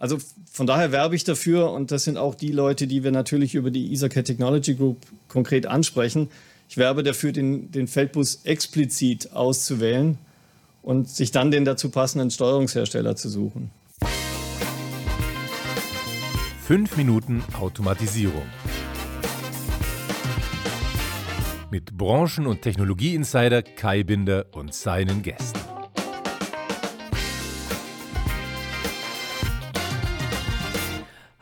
Also von daher werbe ich dafür und das sind auch die Leute, die wir natürlich über die EtherCAT Technology Group konkret ansprechen. Ich werbe dafür, den, den Feldbus explizit auszuwählen und sich dann den dazu passenden Steuerungshersteller zu suchen. Fünf Minuten Automatisierung. Mit Branchen- und Technologieinsider Kai Binder und seinen Gästen.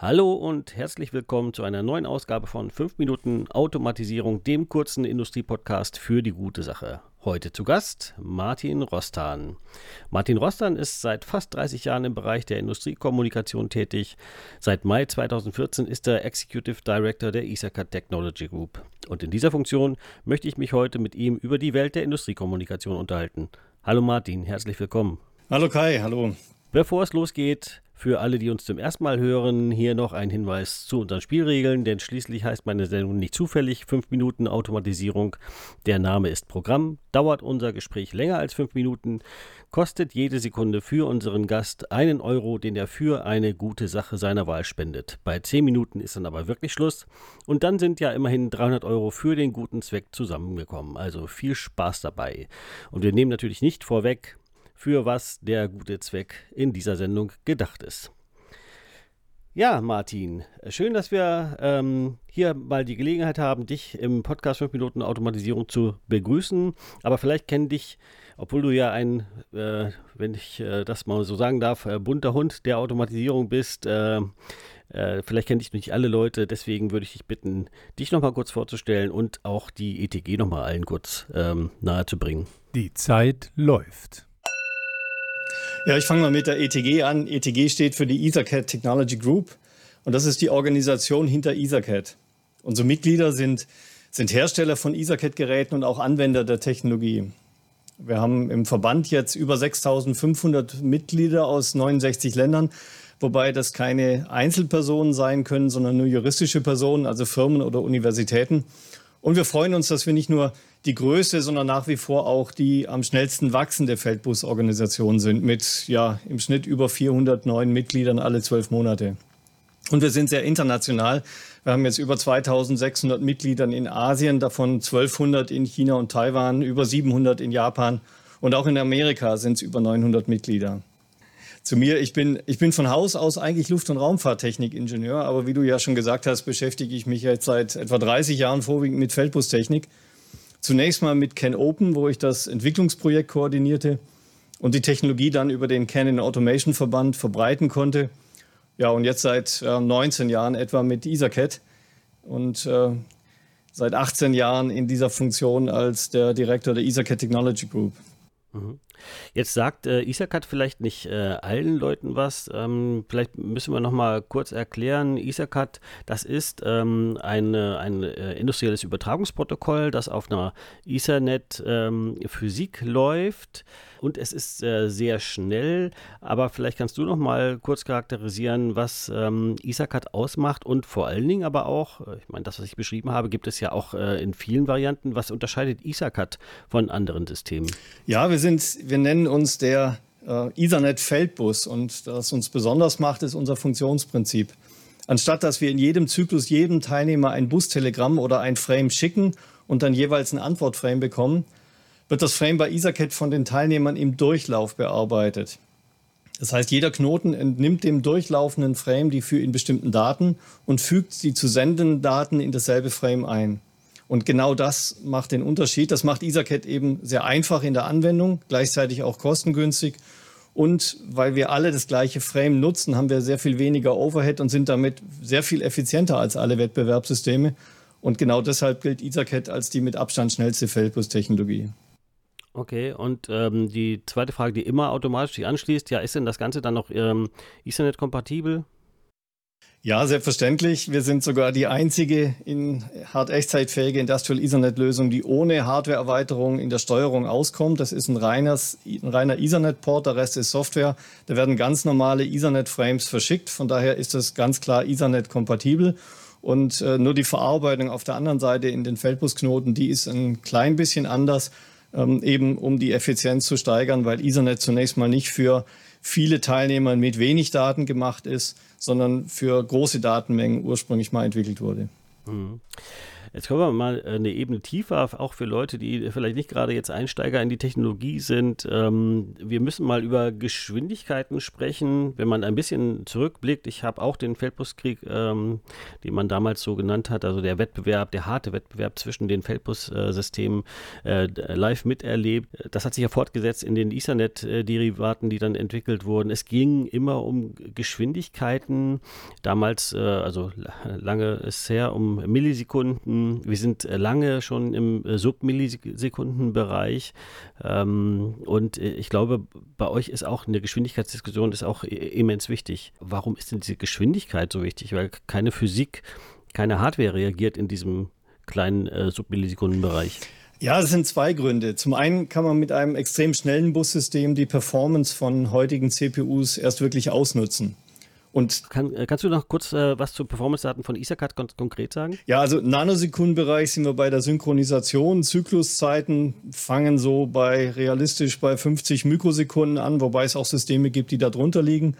Hallo und herzlich willkommen zu einer neuen Ausgabe von 5 Minuten Automatisierung, dem kurzen Industriepodcast für die gute Sache. Heute zu Gast Martin Rostan. Martin Rostan ist seit fast 30 Jahren im Bereich der Industriekommunikation tätig. Seit Mai 2014 ist er Executive Director der Isacat Technology Group. Und in dieser Funktion möchte ich mich heute mit ihm über die Welt der Industriekommunikation unterhalten. Hallo Martin, herzlich willkommen. Hallo Kai, hallo. Bevor es losgeht, für alle, die uns zum ersten Mal hören, hier noch ein Hinweis zu unseren Spielregeln, denn schließlich heißt meine Sendung nicht zufällig 5 Minuten Automatisierung. Der Name ist Programm, dauert unser Gespräch länger als 5 Minuten, kostet jede Sekunde für unseren Gast einen Euro, den er für eine gute Sache seiner Wahl spendet. Bei 10 Minuten ist dann aber wirklich Schluss und dann sind ja immerhin 300 Euro für den guten Zweck zusammengekommen. Also viel Spaß dabei. Und wir nehmen natürlich nicht vorweg, für was der gute Zweck in dieser Sendung gedacht ist. Ja, Martin, schön, dass wir ähm, hier mal die Gelegenheit haben, dich im Podcast 5 Minuten Automatisierung zu begrüßen. Aber vielleicht kennen dich, obwohl du ja ein, äh, wenn ich äh, das mal so sagen darf, äh, bunter Hund der Automatisierung bist. Äh, äh, vielleicht kennen dich nicht alle Leute, deswegen würde ich dich bitten, dich nochmal kurz vorzustellen und auch die ETG nochmal allen kurz ähm, nahezubringen. Die Zeit läuft. Ja, ich fange mal mit der ETG an. ETG steht für die EtherCAT Technology Group und das ist die Organisation hinter EtherCAT. Unsere Mitglieder sind, sind Hersteller von EtherCAT-Geräten und auch Anwender der Technologie. Wir haben im Verband jetzt über 6500 Mitglieder aus 69 Ländern, wobei das keine Einzelpersonen sein können, sondern nur juristische Personen, also Firmen oder Universitäten. Und wir freuen uns, dass wir nicht nur die größte, sondern nach wie vor auch die am schnellsten wachsende Feldbusorganisation sind mit ja im Schnitt über 400 neuen Mitgliedern alle zwölf Monate. Und wir sind sehr international. Wir haben jetzt über 2600 Mitglieder in Asien, davon 1200 in China und Taiwan, über 700 in Japan und auch in Amerika sind es über 900 Mitglieder. Zu mir, ich bin, ich bin von Haus aus eigentlich Luft- und Raumfahrttechnik-Ingenieur, aber wie du ja schon gesagt hast, beschäftige ich mich jetzt seit etwa 30 Jahren vorwiegend mit Feldbustechnik. Zunächst mal mit Can Open, wo ich das Entwicklungsprojekt koordinierte und die Technologie dann über den Canon Automation Verband verbreiten konnte. Ja, und jetzt seit äh, 19 Jahren etwa mit EtherCAT und äh, seit 18 Jahren in dieser Funktion als der Direktor der EtherCAT Technology Group. Mhm. Jetzt sagt äh, Isacat vielleicht nicht äh, allen Leuten was. Ähm, vielleicht müssen wir noch mal kurz erklären. Isacat, das ist ähm, eine, ein äh, industrielles Übertragungsprotokoll, das auf einer Ethernet-Physik ähm, läuft und es ist äh, sehr schnell. Aber vielleicht kannst du noch mal kurz charakterisieren, was ähm, Isacat ausmacht und vor allen Dingen aber auch, äh, ich meine, das, was ich beschrieben habe, gibt es ja auch äh, in vielen Varianten. Was unterscheidet Isacat von anderen Systemen? Ja, wir sind, wir nennen uns der äh, Ethernet-Feldbus und was uns besonders macht, ist unser Funktionsprinzip. Anstatt dass wir in jedem Zyklus jedem Teilnehmer ein Bustelegramm oder ein Frame schicken und dann jeweils ein Antwortframe bekommen, wird das Frame bei EtherCAT von den Teilnehmern im Durchlauf bearbeitet. Das heißt, jeder Knoten entnimmt dem durchlaufenden Frame die für ihn bestimmten Daten und fügt die zu sendenden Daten in dasselbe Frame ein. Und genau das macht den Unterschied. Das macht EtherCAT eben sehr einfach in der Anwendung, gleichzeitig auch kostengünstig. Und weil wir alle das gleiche Frame nutzen, haben wir sehr viel weniger Overhead und sind damit sehr viel effizienter als alle Wettbewerbssysteme. Und genau deshalb gilt EtherCAT als die mit Abstand schnellste Feldbus-Technologie. Okay, und ähm, die zweite Frage, die immer automatisch sich anschließt, ja, ist denn das Ganze dann noch ähm, Ethernet-kompatibel? Ja, selbstverständlich. Wir sind sogar die einzige in hart echtzeitfähige Industrial Ethernet-Lösung, die ohne Hardware-Erweiterung in der Steuerung auskommt. Das ist ein, reines, ein reiner Ethernet-Port, der Rest ist Software. Da werden ganz normale Ethernet-Frames verschickt. Von daher ist das ganz klar Ethernet-kompatibel. Und äh, nur die Verarbeitung auf der anderen Seite in den Feldbusknoten, die ist ein klein bisschen anders, ähm, eben um die Effizienz zu steigern, weil Ethernet zunächst mal nicht für viele Teilnehmer mit wenig Daten gemacht ist, sondern für große Datenmengen ursprünglich mal entwickelt wurde. Mhm. Jetzt kommen wir mal eine Ebene tiefer, auch für Leute, die vielleicht nicht gerade jetzt Einsteiger in die Technologie sind. Ähm, wir müssen mal über Geschwindigkeiten sprechen. Wenn man ein bisschen zurückblickt, ich habe auch den Feldbuskrieg, ähm, den man damals so genannt hat, also der Wettbewerb, der harte Wettbewerb zwischen den Feldbus-Systemen äh, live miterlebt. Das hat sich ja fortgesetzt in den Ethernet-Derivaten, die dann entwickelt wurden. Es ging immer um Geschwindigkeiten. Damals, äh, also lange ist her, um Millisekunden wir sind äh, lange schon im äh, Submillisekundenbereich ähm, und äh, ich glaube, bei euch ist auch eine Geschwindigkeitsdiskussion ist auch immens wichtig. Warum ist denn diese Geschwindigkeit so wichtig? Weil keine Physik, keine Hardware reagiert in diesem kleinen äh, Submillisekundenbereich. Ja, es sind zwei Gründe. Zum einen kann man mit einem extrem schnellen Bussystem die Performance von heutigen CPUs erst wirklich ausnutzen. Und Kann, äh, kannst du noch kurz äh, was zu Performance-Daten von Ethercad kon konkret sagen? Ja, also Nanosekundenbereich sind wir bei der Synchronisation. Zykluszeiten fangen so bei realistisch bei 50 Mikrosekunden an, wobei es auch Systeme gibt, die da drunter liegen.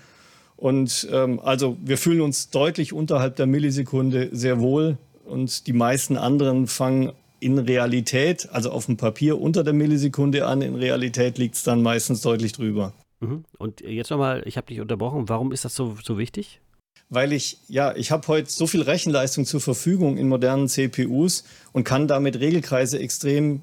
Und ähm, also wir fühlen uns deutlich unterhalb der Millisekunde sehr wohl und die meisten anderen fangen in Realität, also auf dem Papier unter der Millisekunde an. In Realität liegt es dann meistens deutlich drüber. Mhm. Und jetzt nochmal, ich habe dich unterbrochen, warum ist das so, so wichtig? Weil ich, ja, ich habe heute so viel Rechenleistung zur Verfügung in modernen CPUs und kann damit Regelkreise extrem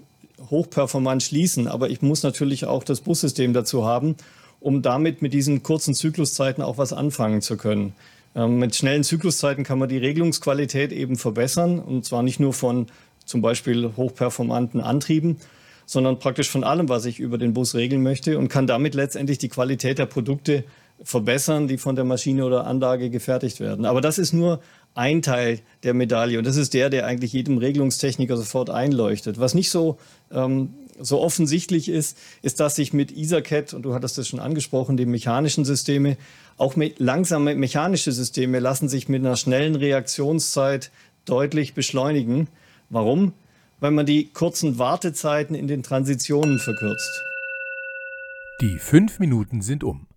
hochperformant schließen. Aber ich muss natürlich auch das Bussystem dazu haben, um damit mit diesen kurzen Zykluszeiten auch was anfangen zu können. Ähm, mit schnellen Zykluszeiten kann man die Regelungsqualität eben verbessern und zwar nicht nur von zum Beispiel hochperformanten Antrieben, sondern praktisch von allem, was ich über den Bus regeln möchte und kann damit letztendlich die Qualität der Produkte verbessern, die von der Maschine oder Anlage gefertigt werden. Aber das ist nur ein Teil der Medaille und das ist der, der eigentlich jedem Regelungstechniker sofort einleuchtet. Was nicht so, ähm, so offensichtlich ist, ist, dass sich mit EtherCAT, und du hattest das schon angesprochen, die mechanischen Systeme, auch me langsame mechanische Systeme lassen sich mit einer schnellen Reaktionszeit deutlich beschleunigen. Warum? Weil man die kurzen Wartezeiten in den Transitionen verkürzt. Die fünf Minuten sind um.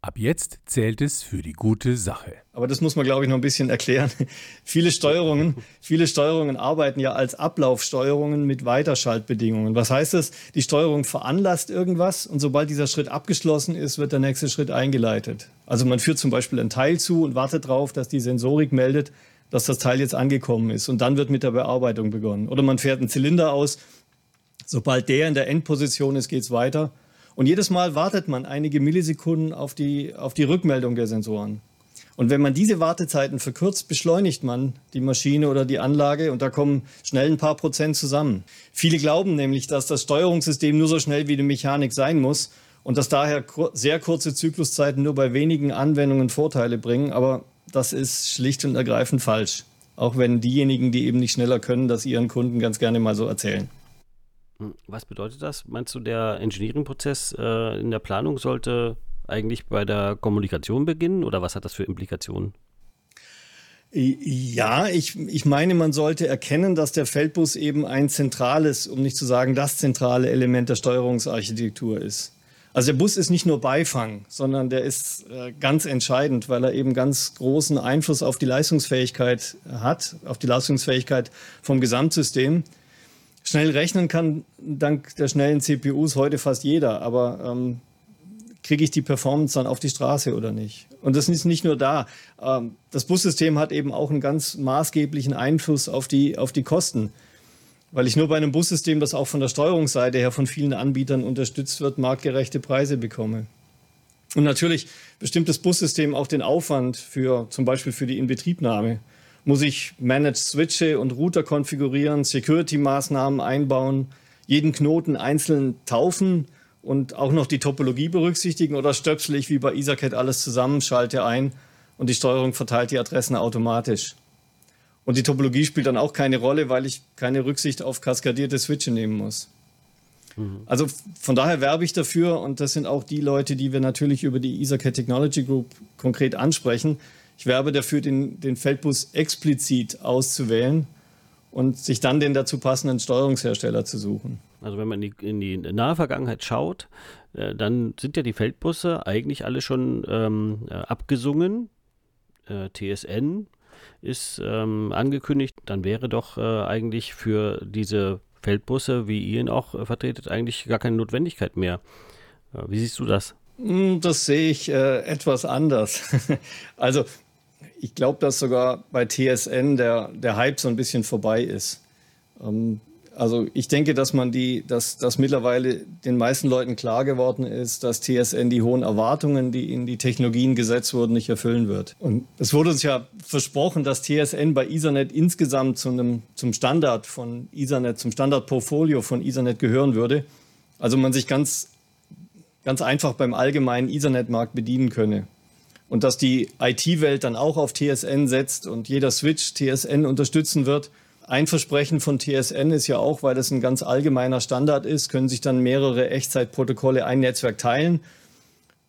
Ab jetzt zählt es für die gute Sache. Aber das muss man, glaube ich, noch ein bisschen erklären. viele Steuerungen, viele Steuerungen arbeiten ja als Ablaufsteuerungen mit Weiterschaltbedingungen. Was heißt das? Die Steuerung veranlasst irgendwas und sobald dieser Schritt abgeschlossen ist, wird der nächste Schritt eingeleitet. Also man führt zum Beispiel ein Teil zu und wartet darauf, dass die Sensorik meldet, dass das Teil jetzt angekommen ist. Und dann wird mit der Bearbeitung begonnen. Oder man fährt einen Zylinder aus. Sobald der in der Endposition ist, geht es weiter. Und jedes Mal wartet man einige Millisekunden auf die, auf die Rückmeldung der Sensoren. Und wenn man diese Wartezeiten verkürzt, beschleunigt man die Maschine oder die Anlage und da kommen schnell ein paar Prozent zusammen. Viele glauben nämlich, dass das Steuerungssystem nur so schnell wie die Mechanik sein muss und dass daher sehr kurze Zykluszeiten nur bei wenigen Anwendungen Vorteile bringen. Aber das ist schlicht und ergreifend falsch. Auch wenn diejenigen, die eben nicht schneller können, das ihren Kunden ganz gerne mal so erzählen. Hm, was bedeutet das? Meinst du, der Engineering-Prozess äh, in der Planung sollte eigentlich bei der Kommunikation beginnen oder was hat das für Implikationen? Ja, ich, ich meine, man sollte erkennen, dass der Feldbus eben ein zentrales, um nicht zu sagen das zentrale Element der Steuerungsarchitektur ist. Also der Bus ist nicht nur Beifang, sondern der ist äh, ganz entscheidend, weil er eben ganz großen Einfluss auf die Leistungsfähigkeit hat, auf die Leistungsfähigkeit vom Gesamtsystem. Schnell rechnen kann dank der schnellen CPUs heute fast jeder, aber ähm, kriege ich die Performance dann auf die Straße oder nicht? Und das ist nicht nur da. Ähm, das Bussystem hat eben auch einen ganz maßgeblichen Einfluss auf die, auf die Kosten. Weil ich nur bei einem Bussystem, das auch von der Steuerungsseite her von vielen Anbietern unterstützt wird, marktgerechte Preise bekomme. Und natürlich bestimmt das Bussystem auch den Aufwand für zum Beispiel für die Inbetriebnahme. Muss ich Managed Switche und Router konfigurieren, Security-Maßnahmen einbauen, jeden Knoten einzeln taufen und auch noch die Topologie berücksichtigen oder stöpsel ich wie bei EtherCAT alles zusammen, schalte ein und die Steuerung verteilt die Adressen automatisch. Und die Topologie spielt dann auch keine Rolle, weil ich keine Rücksicht auf kaskadierte Switche nehmen muss. Mhm. Also von daher werbe ich dafür und das sind auch die Leute, die wir natürlich über die EtherCAT Technology Group konkret ansprechen. Ich werbe dafür, den, den Feldbus explizit auszuwählen und sich dann den dazu passenden Steuerungshersteller zu suchen. Also wenn man in die, in die nahe Vergangenheit schaut, äh, dann sind ja die Feldbusse eigentlich alle schon ähm, äh, abgesungen. Äh, TSN ist ähm, angekündigt, dann wäre doch äh, eigentlich für diese Feldbusse, wie ihr ihn auch äh, vertretet, eigentlich gar keine Notwendigkeit mehr. Äh, wie siehst du das? Hm, das sehe ich etwas anders. also ich glaube, dass sogar bei TSN der, der Hype so ein bisschen vorbei ist. Ähm, also ich denke, dass man die, dass, dass mittlerweile den meisten Leuten klar geworden ist, dass TSN die hohen Erwartungen, die in die Technologien gesetzt wurden, nicht erfüllen wird. Und es wurde uns ja versprochen, dass TSN bei Ethernet insgesamt zu einem, zum Standard von Ethernet, zum Standardportfolio von Ethernet gehören würde. Also man sich ganz, ganz einfach beim allgemeinen Ethernet-Markt bedienen könne und dass die IT-Welt dann auch auf TSN setzt und jeder Switch TSN unterstützen wird. Ein Versprechen von TSN ist ja auch, weil das ein ganz allgemeiner Standard ist, können sich dann mehrere Echtzeitprotokolle ein Netzwerk teilen.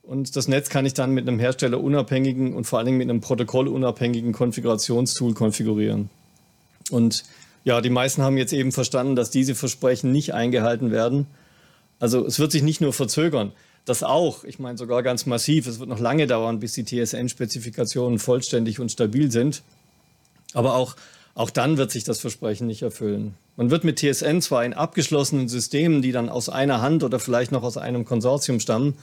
Und das Netz kann ich dann mit einem herstellerunabhängigen und vor allen Dingen mit einem protokollunabhängigen Konfigurationstool konfigurieren. Und ja, die meisten haben jetzt eben verstanden, dass diese Versprechen nicht eingehalten werden. Also es wird sich nicht nur verzögern, das auch. Ich meine sogar ganz massiv. Es wird noch lange dauern, bis die TSN-Spezifikationen vollständig und stabil sind. Aber auch, auch dann wird sich das Versprechen nicht erfüllen. Man wird mit TSN zwar in abgeschlossenen Systemen, die dann aus einer Hand oder vielleicht noch aus einem Konsortium stammen,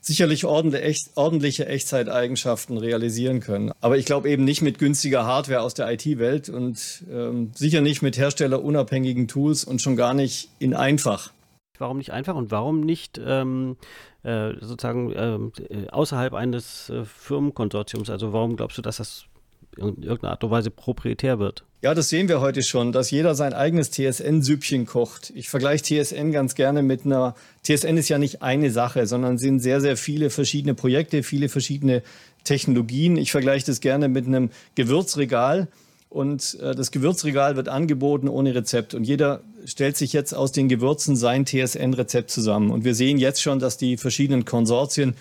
sicherlich ordentliche Echtzeiteigenschaften realisieren können. Aber ich glaube eben nicht mit günstiger Hardware aus der IT-Welt und ähm, sicher nicht mit herstellerunabhängigen Tools und schon gar nicht in einfach. Warum nicht einfach und warum nicht ähm, äh, sozusagen ähm, äh, außerhalb eines äh, Firmenkonsortiums? Also warum glaubst du, dass das in irgendeiner Art und Weise proprietär wird? Ja, das sehen wir heute schon, dass jeder sein eigenes TSN-Süppchen kocht. Ich vergleiche TSN ganz gerne mit einer, TSN ist ja nicht eine Sache, sondern sind sehr, sehr viele verschiedene Projekte, viele verschiedene Technologien. Ich vergleiche das gerne mit einem Gewürzregal und äh, das Gewürzregal wird angeboten ohne Rezept. Und jeder stellt sich jetzt aus den Gewürzen sein TSN-Rezept zusammen. Und wir sehen jetzt schon, dass die verschiedenen Konsortien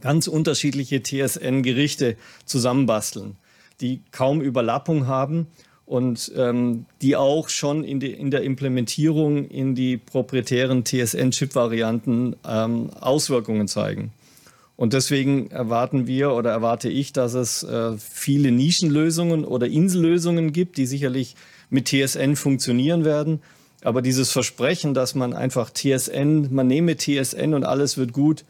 ganz unterschiedliche TSN-Gerichte zusammenbasteln, die kaum Überlappung haben und ähm, die auch schon in, die, in, der Implementierung in die proprietären TSN-Chip-Varianten ähm, Auswirkungen zeigen. Und deswegen erwarten wir oder erwarte ich, dass es äh, viele Nischenlösungen oder Insellösungen gibt, die sicherlich mit TSN funktionieren werden. Aber dieses Versprechen, dass man einfach TSN, man nehme TSN und alles wird gut,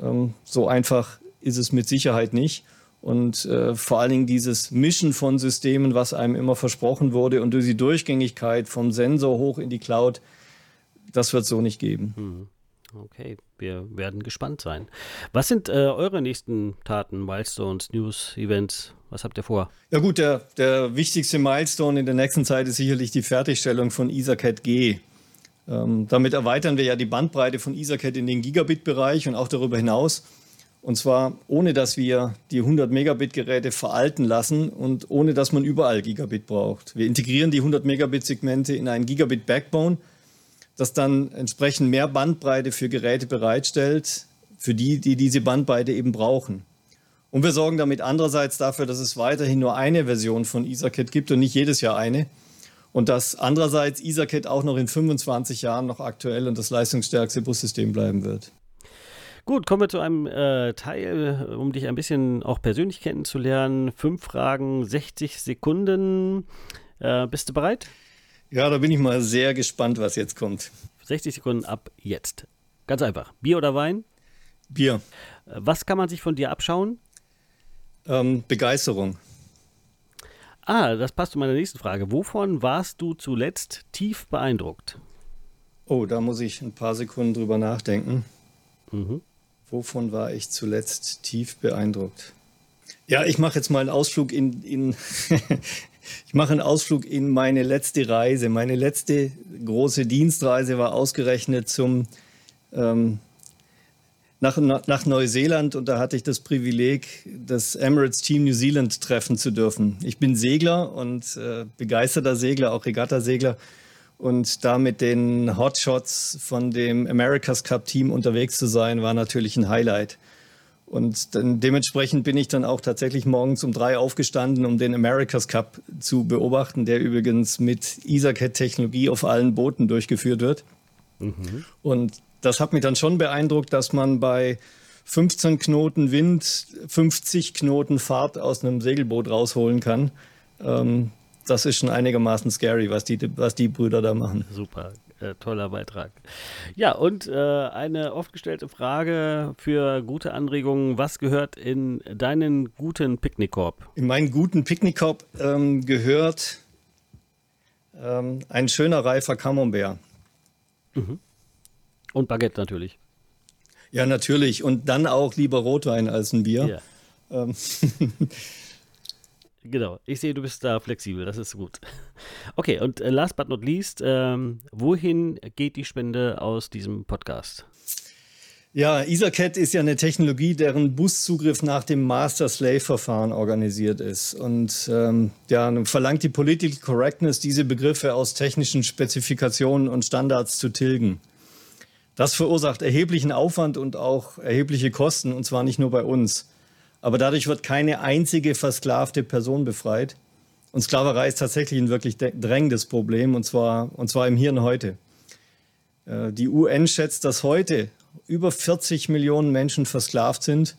ähm, so einfach ist es mit Sicherheit nicht. Und äh, vor allen Dingen dieses Mischen von Systemen, was einem immer versprochen wurde und durch die Durchgängigkeit vom Sensor hoch in die Cloud, das wird so nicht geben. Mhm. Okay, wir werden gespannt sein. Was sind äh, eure nächsten Taten, Milestones, News, Events? Was habt ihr vor? Ja gut, der, der wichtigste Milestone in der nächsten Zeit ist sicherlich die Fertigstellung von EtherCAT G. Ähm, damit erweitern wir ja die Bandbreite von EtherCAT in den Gigabit-Bereich und auch darüber hinaus. Und zwar ohne, dass wir die 100 Megabit-Geräte veralten lassen und ohne, dass man überall Gigabit braucht. Wir integrieren die 100 Megabit-Segmente in einen Gigabit-Backbone – das dann entsprechend mehr Bandbreite für Geräte bereitstellt, für die, die diese Bandbreite eben brauchen. Und wir sorgen damit andererseits dafür, dass es weiterhin nur eine Version von EtherCAT gibt und nicht jedes Jahr eine. Und dass andererseits EtherCAT auch noch in 25 Jahren noch aktuell und das leistungsstärkste Bussystem bleiben wird. Gut, kommen wir zu einem äh, Teil, um dich ein bisschen auch persönlich kennenzulernen. Fünf Fragen, 60 Sekunden. Äh, bist du bereit? Ja, da bin ich mal sehr gespannt, was jetzt kommt. 60 Sekunden ab jetzt. Ganz einfach. Bier oder Wein? Bier. Was kann man sich von dir abschauen? Ähm, Begeisterung. Ah, das passt zu meiner nächsten Frage. Wovon warst du zuletzt tief beeindruckt? Oh, da muss ich ein paar Sekunden drüber nachdenken. Mhm. Wovon war ich zuletzt tief beeindruckt? Ja, ich mache jetzt mal einen Ausflug in, in Ich mache einen Ausflug in meine letzte Reise. Meine letzte große Dienstreise war ausgerechnet zum ähm, nach, nach Neuseeland und da hatte ich das Privileg, das Emirates Team New Zealand treffen zu dürfen. Ich bin Segler und äh, begeisterter Segler, auch Regattasegler und da mit den Hotshots von dem America's Cup Team unterwegs zu sein, war natürlich ein Highlight. Und dann, dementsprechend bin ich dann auch tatsächlich morgens um drei aufgestanden, um den America's Cup zu beobachten, der übrigens mit EtherCAT-Technologie auf allen Booten durchgeführt wird. Mhm. Und das hat mich dann schon beeindruckt, dass man bei 15 Knoten Wind 50 Knoten Fahrt aus einem Segelboot rausholen kann. Ähm, das ist schon einigermaßen scary, was die, was die Brüder da machen. Super, äh, toller Beitrag. Ja, und äh, eine oft gestellte Frage für gute Anregungen. Was gehört in deinen guten Picknickkorb? In meinen guten Picknickkorb ähm, gehört ähm, ein schöner reifer Camembert. Mhm. Und Baguette natürlich. Ja, natürlich. Und dann auch lieber Rotwein als ein Bier. Ja. Ähm. genau. Ich sehe, du bist da flexibel. Das ist gut. Okay, und äh, last but not least, ähm, wohin geht die Spende aus diesem Podcast? Ja, EtherCAT ist ja eine Technologie, deren Buszugriff nach dem Master-Slave-Verfahren organisiert ist. Und ähm, ja, verlangt die Political Correctness, diese Begriffe aus technischen Spezifikationen und Standards zu tilgen. Das verursacht erheblichen Aufwand und auch erhebliche Kosten, und zwar nicht nur bei uns. Aber dadurch wird keine einzige versklavte Person befreit. Und Sklaverei ist tatsächlich ein wirklich drängendes Problem, und zwar, und zwar im Hier und Heute. Äh, die UN schätzt, dass heute über 40 Millionen Menschen versklavt sind.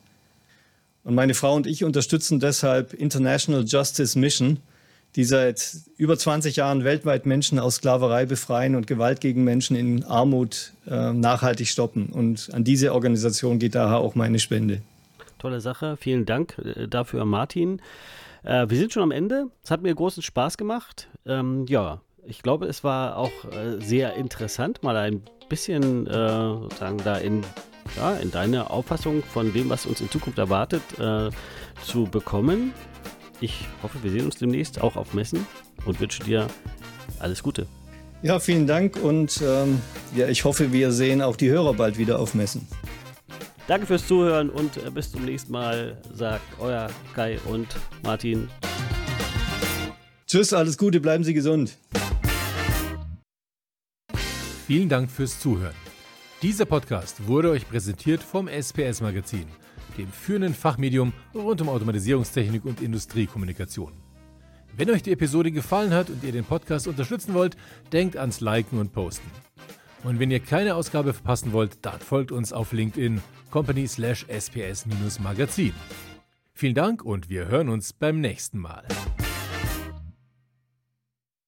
Und meine Frau und ich unterstützen deshalb International Justice Mission, die seit über 20 Jahren weltweit Menschen aus Sklaverei befreien und Gewalt gegen Menschen in Armut äh, nachhaltig stoppen. Und an diese Organisation geht daher auch meine Spende. Tolle Sache. Vielen Dank äh, dafür, Martin. Äh, wir sind schon am Ende. Es hat mir großen Spaß gemacht. Ähm, ja, ich glaube, es war auch äh, sehr interessant, mal ein bisschen äh, sozusagen da in ja, in deine Auffassung von dem, was uns in Zukunft erwartet, äh, zu bekommen. Ich hoffe, wir sehen uns demnächst auch auf Messen und wünsche dir alles Gute. Ja, vielen Dank und ähm, ja, ich hoffe, wir sehen auch die Hörer bald wieder auf Messen. Danke fürs Zuhören und äh, bis zum nächsten Mal, sagt euer Kai und Martin. Tschüss, alles Gute, bleiben Sie gesund. Vielen Dank fürs Zuhören. Dieser Podcast wurde euch präsentiert vom SPS Magazin dem führenden Fachmedium rund um Automatisierungstechnik und Industriekommunikation. Wenn euch die Episode gefallen hat und ihr den Podcast unterstützen wollt, denkt ans Liken und Posten. Und wenn ihr keine Ausgabe verpassen wollt, dann folgt uns auf LinkedIn company sps-magazin. Vielen Dank und wir hören uns beim nächsten Mal.